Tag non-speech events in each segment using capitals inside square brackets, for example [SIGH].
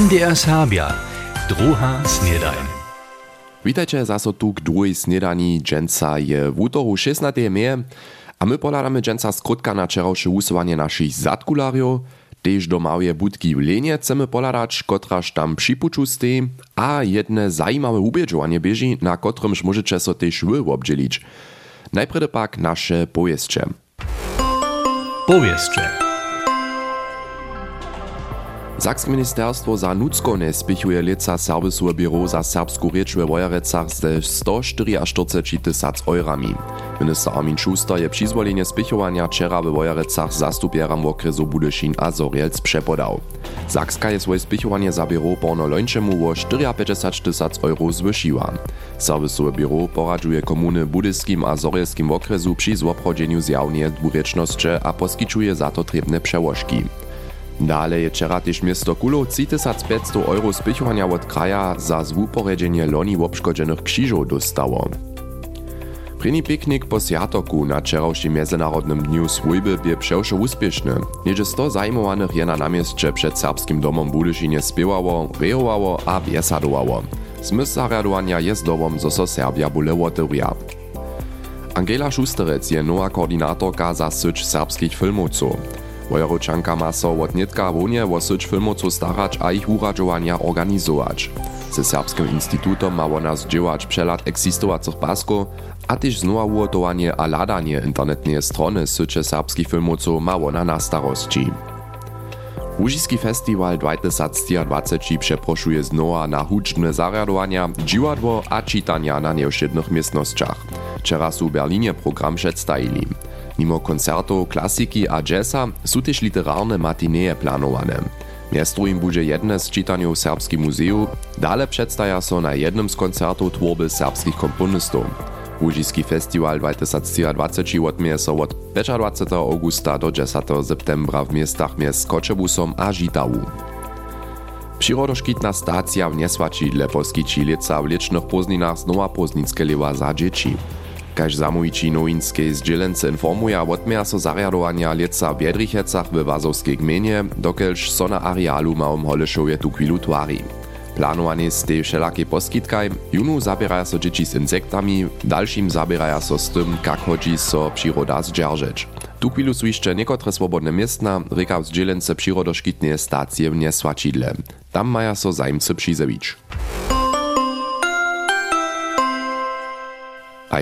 MDR Serbia, druha snedajn. Witajcie zaso tu k druhej snedani. Dženca je w útoru 16. meje a my podadamy dženca skrótka na wczorajsze usuwanie naszych zadkulariów, Tež do małej budki w Lenie chcemy poladać, kotraż tam przypuczu stej, a jedne zajímawe ubieżowanie bieži, na kotrymż możecie so też wy obdzielić. Najpierw pak nasze pojeźdźcze. Powieszcze. Sakskie ministerstwo za nutskone spichuje leca serwisuje biro za serbsku rěč we Wojerecach ze 144 tysac eurami. Minister Armin Schuster je přizvolenie spichowania wczera we Wojerecach zastupieram okresu Budyšin a przepodał. Sakska je swoje spichowanie za biro porno lończemu o 54 tysac euro zwyšiła. Serwisuje biro poradzuje komuny Budyskim a Zorielskim okresu przy złoprodzeniu zjawnie dwurečnosće a poskyčuje za to trebne przełożki. Dale je wczera też miasto Kulo 3500 euro spichowania od kraja za zwuporedzenie loni obszkodzonych krzyżów dostało. Prini piknik po Sjatoku na wczorajszym Międzynarodnym Dniu Swójby bie przewsze uspieszny. Niedzie 100 zajmowanych je na namieście przed serbskim domom Budyszynie spiewało, rejowało a biesadowało. Zmysł jest domom, zo so Serbia bule wotyria. Angela Schusterec je nowa koordynatorka za syć serbskich filmowców. Wojeročanka ma so od netka wonie wo syć filmowców starać a ich uradzowania organizować. Ze Serbskim Instytutom ma ona zdziełać przelat eksistowacych pasków, a też znowa ugotowanie a ladanie internetnej strony sycie serbskich filmowców ma ona na starości. Łužiski festiwal 2023 przeproszuje znowa na huczne zariadowania, dziwadło a czytania na nieuszczędnych miestnościach. Wczera su w Berlinie program przedstawili. Mimo koncertów, klasiki a jazza są też literarne matineje planowane. Miasto im będzie jedne z czytaniów w Serbskim Muzeum, dalej przedstawia so na jednym z koncertów tworby serbskich komponistów. Łužiski festiwal 2023 odmieje so od 25 augusta do 10 septembra w miastach miast Koczebusom a Žitawu. Przyrodoszkitna stacja w Niesłačidle poskyči leca w licznych pozninach znowa poznickie lewa za dzieci. Kaž zamówici nowinskiej zdzielence informuje, odmieja so zariadowania leca w Biedrichecach we Wazowskiej gminie, dokelž so na arealu małym Holešovje tu chwilu twari. Planowanie z tej wszelakiej poskitkaj, junu zabieraja so dzieci z insektami, dalszym zabieraja so z tym, jak chodzi so przyroda zdzierżeć. Tu chwilu są jeszcze niekotre swobodne miestna, reka zdzielence przyrodoszkitnej stacje w. Tam maja so zajmcy przyzewić.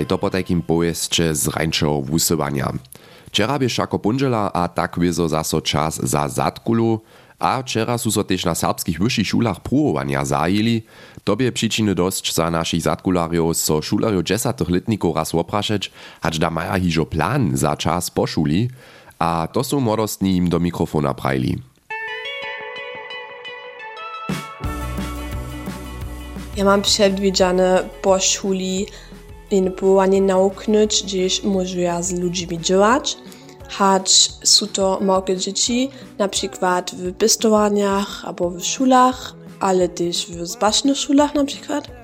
A to takim pojeździe z rańszego wusywania. Wczera biež jako a tak wiezo zaso czas za zadkulu, a wczera su so też na serbskich wyższych szulach próbowania zajęli. Tobie przyczyny dość za naszych zadkulariów so szulariów dziesiątych letników raz opraszeć, hacz da maja hižo plan za czas po szuli, a to su młodostni im do mikrofona prajli. Ja mam przedwidziane po szuli in powołanie nauknąć, gdzieś może z ludźmi działać. Hacz są to małe dzieci, na przykład w pistowaniach albo w szulach, ale też w zbacznych szulach na przykład.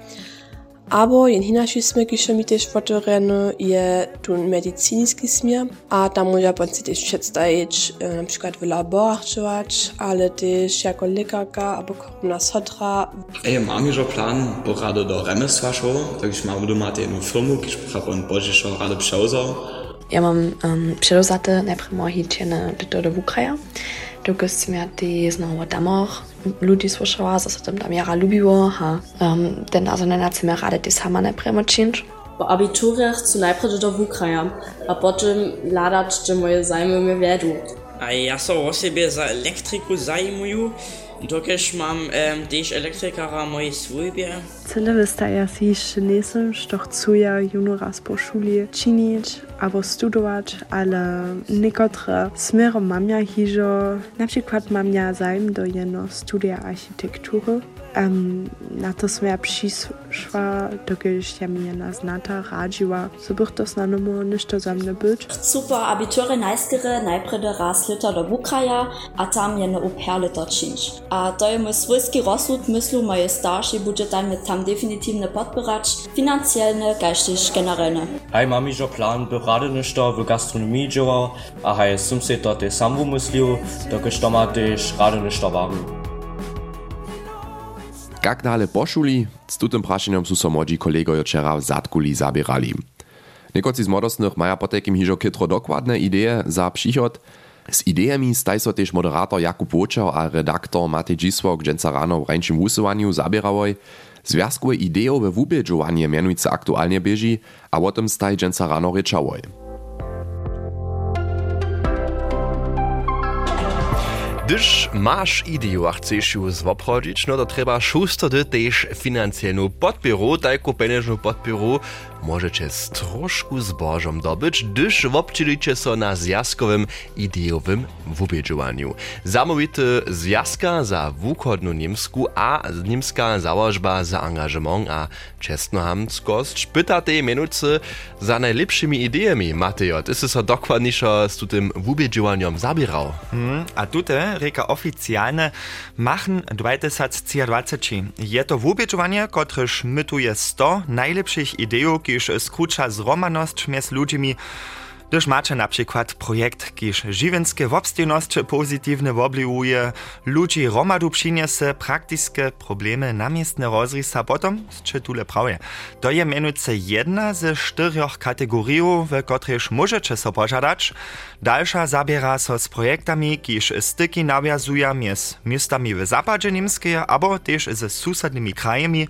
Albo in inaczej smer, kiż mi też fotogreny, je tu medycyński smer, a tam może pan się też przedstawić, na przykład w laborach działać, ale też jako lekarka albo korona sotra. Ej, mam już plan, bo rado do remesła szło, takže mam doma jedną firmu, kiż prawo bożiszo rado przełzał. Ja mam um, przełzaty najpierw moje higiene do do Ukraja. Dokąd mi ty znowu damach ludzi słyszała, że się tam jara lubiło, a um, ten also na mi rady ty sama najpierw odcinć. Po abiturze chcę najpierw do Ukraja, a potem ladać, że moje zajmy mnie wiedu. A ja so o siebie za elektryku zajmuję, dokiż mam um, też elektrykara mojej służbie. Cele wystaje się jeszcze nie są, że chcę juno raz po szuli czynić albo studować, ale niektóre smery mam ja hiżo, na przykład mam ja zajm do jedno studia architektury. Um, na to som ja přišla, dokud ja mi jedna znata radžiła, so bych to snadno ništo za mne byť. Super abiture najskere najprv raz lita do Ukraja, a tam jedno au pair lita činč. A to je mój swojski rozsud, myslu moje starši budže tam tam definitivne podpirać, finansielne, geistig, generalne. Hej, mam iżo plan, by rady ništo w gastronomii działał, a hej, sum se to te sam wymyślił, dokud to ma też rady ništo waru. Jak dalej poszuli, z tutym praszeniem su so młodzi kolegojo wczera w Zatkuli zabierali. Niekoci z młodostnych maja potekim hižo kytro dokładne ideje za przychod. Z idejami staj moderator Jakub Łočar a redaktor Matej Dzisłok dżęca rano w rańczym wusywaniu zabierałoj. Związkowe ideje we wubieżowanie mianujce aktualnie bieži, a o staj dżęca rano. Gdyż masz ideju a chcesz ju zwoprodzić, no to trzeba szusto też finansjalną podpieru, tajku peneżną podpieru, możecie z troszku zbożom dobyć, gdyż wobczylicie so na zjaskowym idejowym wubiedżowaniu. Zamówity zjaska za wukodnu niemsku a niemska założba za angażement a czesnohamskość pyta tej minuty za najlepszymi idejami. Matejo, ty so dokładniejszo z tym wubiedżowaniem zabierał. Hmm, a tutaj reka oficjalne machen 2020. Je to wubiedżowanie, kotryż mytuje 100 najlepszych idejów, kiż skrucza zromaność między ludźmi, gdyż macie na przykład projekt, kiż żywenskie wobstieność pozytywne wobliwuje, ludzi romadu przyniesie praktyczne problemy namiestne rozrysa potom, z czytule prawie. To je mianujce jedna ze czterech kategorii, w których możecie so pożadać. Dalsza zabiera so z projektami, kiż styki nawiązuje między miastami w zapadzie niemskie, albo też ze susednymi krajami,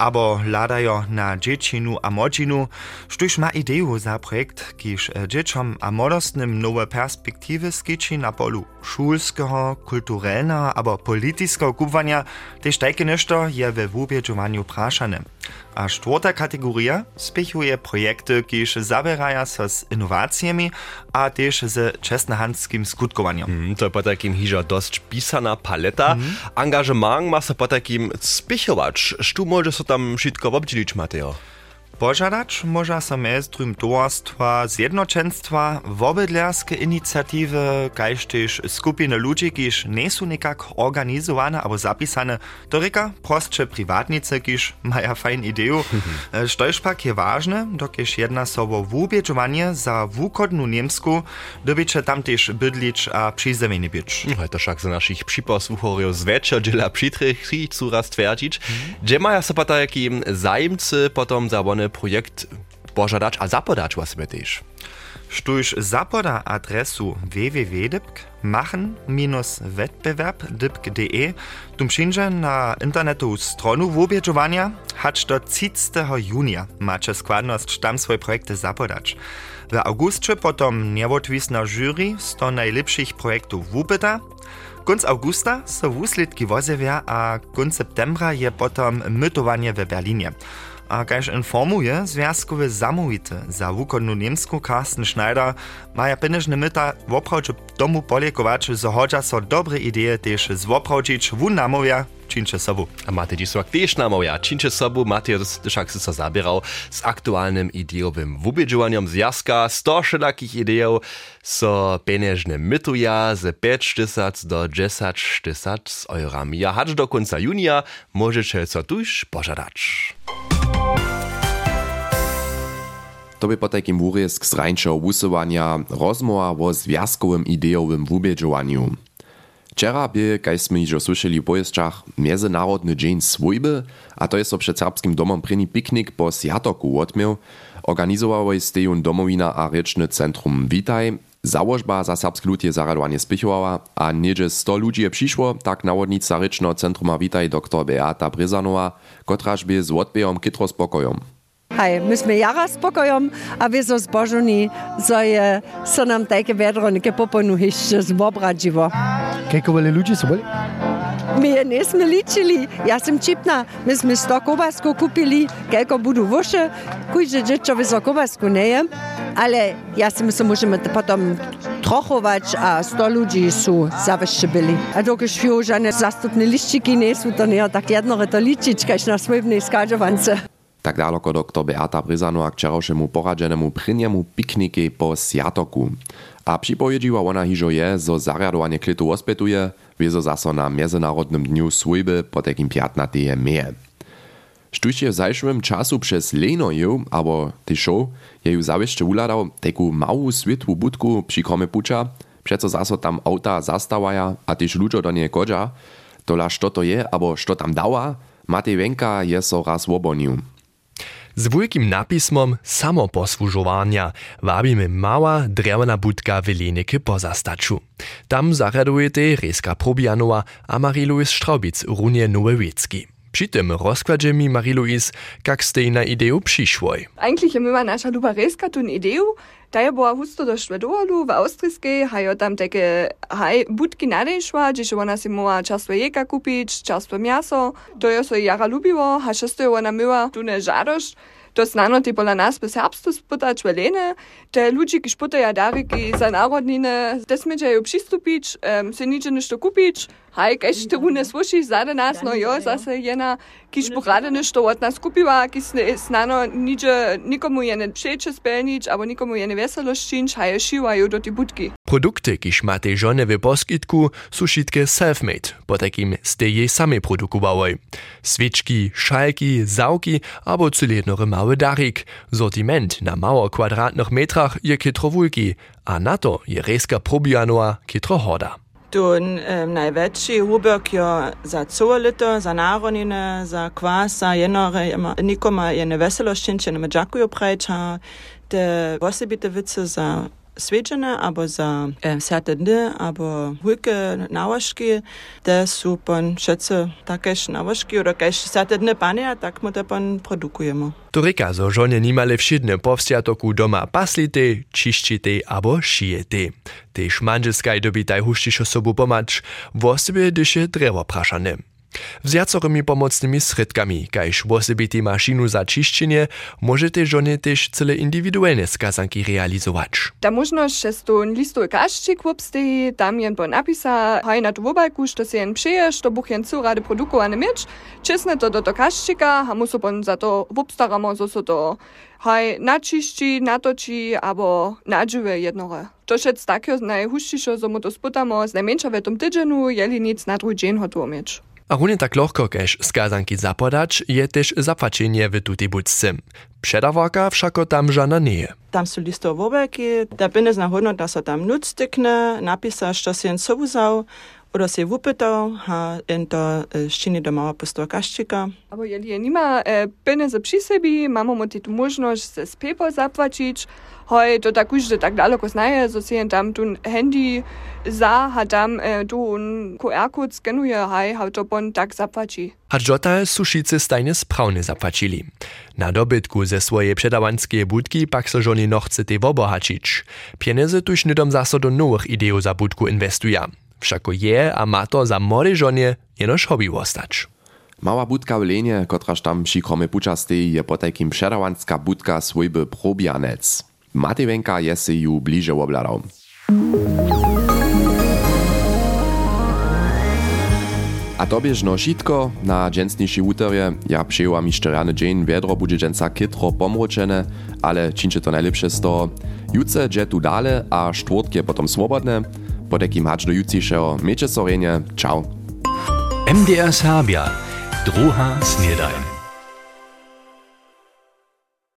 abo ladajo na dziecinu a młodzinu, sztuż ma ideju za projekt, kiż dzieciom a młodostnym nowe perspektywy skiczy na polu szulskiego, kulturalnego abo politycznego kubwania, też takie nešto je we wubiedżowaniu praszane. A czwarta kategoria spiechuje projekty, kiż zabierają so z innowacjami, a też z czesnohandskim skutkowaniem. Mm, to po takim hižo dość pisana paleta. Mm. Angażement ma se po takim spiechować. Sztu może tam wszystko obdzielić, Mateo? Pożadać może so mestrym towarstwa, zjednoczeństwa, wobydlerskie inicjatywy, kaž też skupiny ludzi, kiż nie są nikak organizowane albo zapisane, to reka prostsze prywatnice, kiż mają fajne ideju. [LAUGHS] Štož pak je ważne, dokiż jedna sobo wubiedżowanie za wukodnu niemsku, dobycze tam też bydlić a przyzemienie być. No, to však za naszych przyposłuchorów zwecza dziela przytrych coraz twierdzić. Gdzie mają so po takim zajmcy potom za one projekt pożadać a zapodać wasmy też. Sztuż zapoda adresu www.machen-wettbewerb.de tum przyjdzie na internetu stronu wubiedżowania, hacz do 30 junia macie składność tam swoje projekty zapodać. W augustie potom niewotwisna jury sto najlepszych projektów wupyta, Konc augusta so wuslidki wozewia, a konc septembra je potom mytowanie w Berlinie. A kaž informuje związkowy zamówity za wukodnu niemsku Carsten Schneider, maja peneżne myta woprawdźe domu poliekować, zo hodźa so dobre idee też zwoprawdzić wun namówia, činče sobu. A Matej Dzisłak też namawia, činče sobu, Matej však si so zabierał z aktualnym ideowym wubiedżowaniem zjazka, sto wszelakich ideów, so peneżne mytuja z 5 tysac do 10 tysac z eurami. A hacz do końca junia możecie so tuż pożadać. To by po takim wurjesk z rańszego wusywania rozmowa o związkowym ideowym wubiedżowaniu. Wczera by, kaj sme iżo słyszeli w pojezczach, Międzynarodny Dzień Swójby, a to jest so przed serbskim domom pryni piknik po Sjatoku odmiał, organizowałoj stejun domowina a ryczny centrum Witaj, Założba za serbski lud je zaradowanie spichowała, a niedzie 100 ludzi przyszło, tak nawodnica rycznego centruma Witaj dr Beata Bryzanowa, kotraż by z odbijom kitro spokojom. Hej, my sme jara spokojom a vy so zbožení, so je, so nam také vedro neke poponu hišče zbobradživo. Kako veli ljudi so bili? Mi je nismo ličili, jaz sem čipna, mi smo sto kobasko kupili, kako budu voše, kujže džečovi so kobasko ne je, ale jaz sem se možemo potem trochovač, a sto ljudi so zavešte bili. A dokiš fiožane zastupni liščiki niso, to ne je tako jedno, to ličička, še na svojim neiskažovance. Tak daleko dr Beata Bryzanowa k wczorajszemu poradzenemu prynjemu pikniki po Sjatoku. A připowiedziła ona hižo je, zo zariadowanie klitu ospetuje, wiezo zaso na Międzynarodnym Dniu Swójby po takim 15. meje. Štuž je v zajšłym czasu przez Lejnoju, abo Tisho, je ju zawieszcze uladał taką małą świetłą budku przy kromie pucza, przeco zaso tam auta zastawaja, a też ludzie do niej kodża, tola što to je, abo što tam dała, Matej Wenka je so raz. Z wielkim napismom samoposłużowania wabimy mała drewna budka w Leniky pozastaczu. Tam zaradujete Reska Probianowa a Marie-Louise runie Nowe Wiecki. Przy tym rozkładzie mi Marie-Louise, jak ste na ideę przyszłoj. Eigentlich myła nasza luba Reska tun ideę, Daje była husto do Szwedolu w austrijskiej, hajo tam takie haj budki nadejszła, gdzieś ona si mogła czerstwe jeka kupić, czerstwe miaso. To jo so jara lubiło, a šesto ona myła tu ne żadość. To znano ti pola nas bez herbstu spytać te ludzi, ki spytają dariki za narodnine, te smiedziają przystupić, um, se nicze ništo kupić, haj, kaž te une słyšiš zade nas, no jo, zase jena, kiž porade ništo od nas kupiła, ki znano nicze, nikomu je ne przeče spelnić, albo nikomu je ne weselość činč, haj, šivajú do ti budki. Produkty, kiž máte žone v poskytku, sú šitke self-made, po takým ste jej sami produkowałoj. Svički, šalki, zawki, albo cyliednory mały darik. Sortiment na mało kwadratnych metrach je kitro wulki, a na to je reska probianoa kitro hoda. Toen um, največji ubek jo za celo leto, za naronine, za kvasa, jenore, nikoma je ne veselo, ščinče ne međakujo preč, te osebite vice za Sveđane, abo za eh, e, Sete Dne, abo Hujke Navaški, te su pan šece takež Navaški, rokež Sete Dne panija, tak mu te pan produkujemo. Turika zo žone nimale všidne povstiatoku doma paslite, čiščite abo šijete. Tež manželskaj dobitaj huštišo sobu pomač, v osebe deše drevo prašane. Praszane. Wzjacorymi pomocnymi sredkami, kajż wosebity maszynu za čišćenje, możecie żony też cele indywidualne skazanki realizować. Ta że tu listu kaščik wopsteji, tam jen po napisa, haj na wobalku, što se jen přeješ, to buch jen cu rady produkowane mieć, to do to kaščika, a musu pon za to wopstaramo, so so to haj načišči, natoči, abo nadžive jednore. To šec takio najhuščišo, so mu to sputamo, z najmenša v tom jeli nic na drugi dzień hotovo. A runie tak lohko kež skazanki zapodać, je też zapłaczenie w tutej budce. Przedawarka wszako tam żana nie. Tam są listo wobelki, da binne zna hodnota tam nuc stykne, napisaš, što si wupytał, ha in to ščini do mała pusto kaščika. Abo jeli je nima e, peneze przy sebi, mamy mu tu możliwość ze PayPal zapłacić, hoj, to tak že tak daleko znaje, so si jen tam tu handy za, ha tam e, tu un QR-kod skenuje, haj, ha to pon tak zapłaci. Hadżota suszicy stajnie sprawnie zapłacili. Na dobytku ze swojej przedawanskie budki pak so żony noch chce te wobohačić. Pieniądze tuż nydom zaso do nowych ideów za budku inwestuje. Wszako je a ma to za młode żonie jenoż hobby ostać. Mała budka w Lenie, kotraż tam przy kromie puczastej, je po takim przedawanska budka swojby probianec. Matej Wenka je se ju bliže obladał. A to biežno šitko na dżensniejszy uterje. Ja przyjęłam jeszcze rany dzień, wiedro będzie dżensa kitro pomroczene, ale czyncie to najlepsze z toho. Juce dże dale, a czwartkie potom swobodne. Po takim hacz do jutrzejszego miecie sorenie. Ciao. MDR Serbia. Druha Snedajn.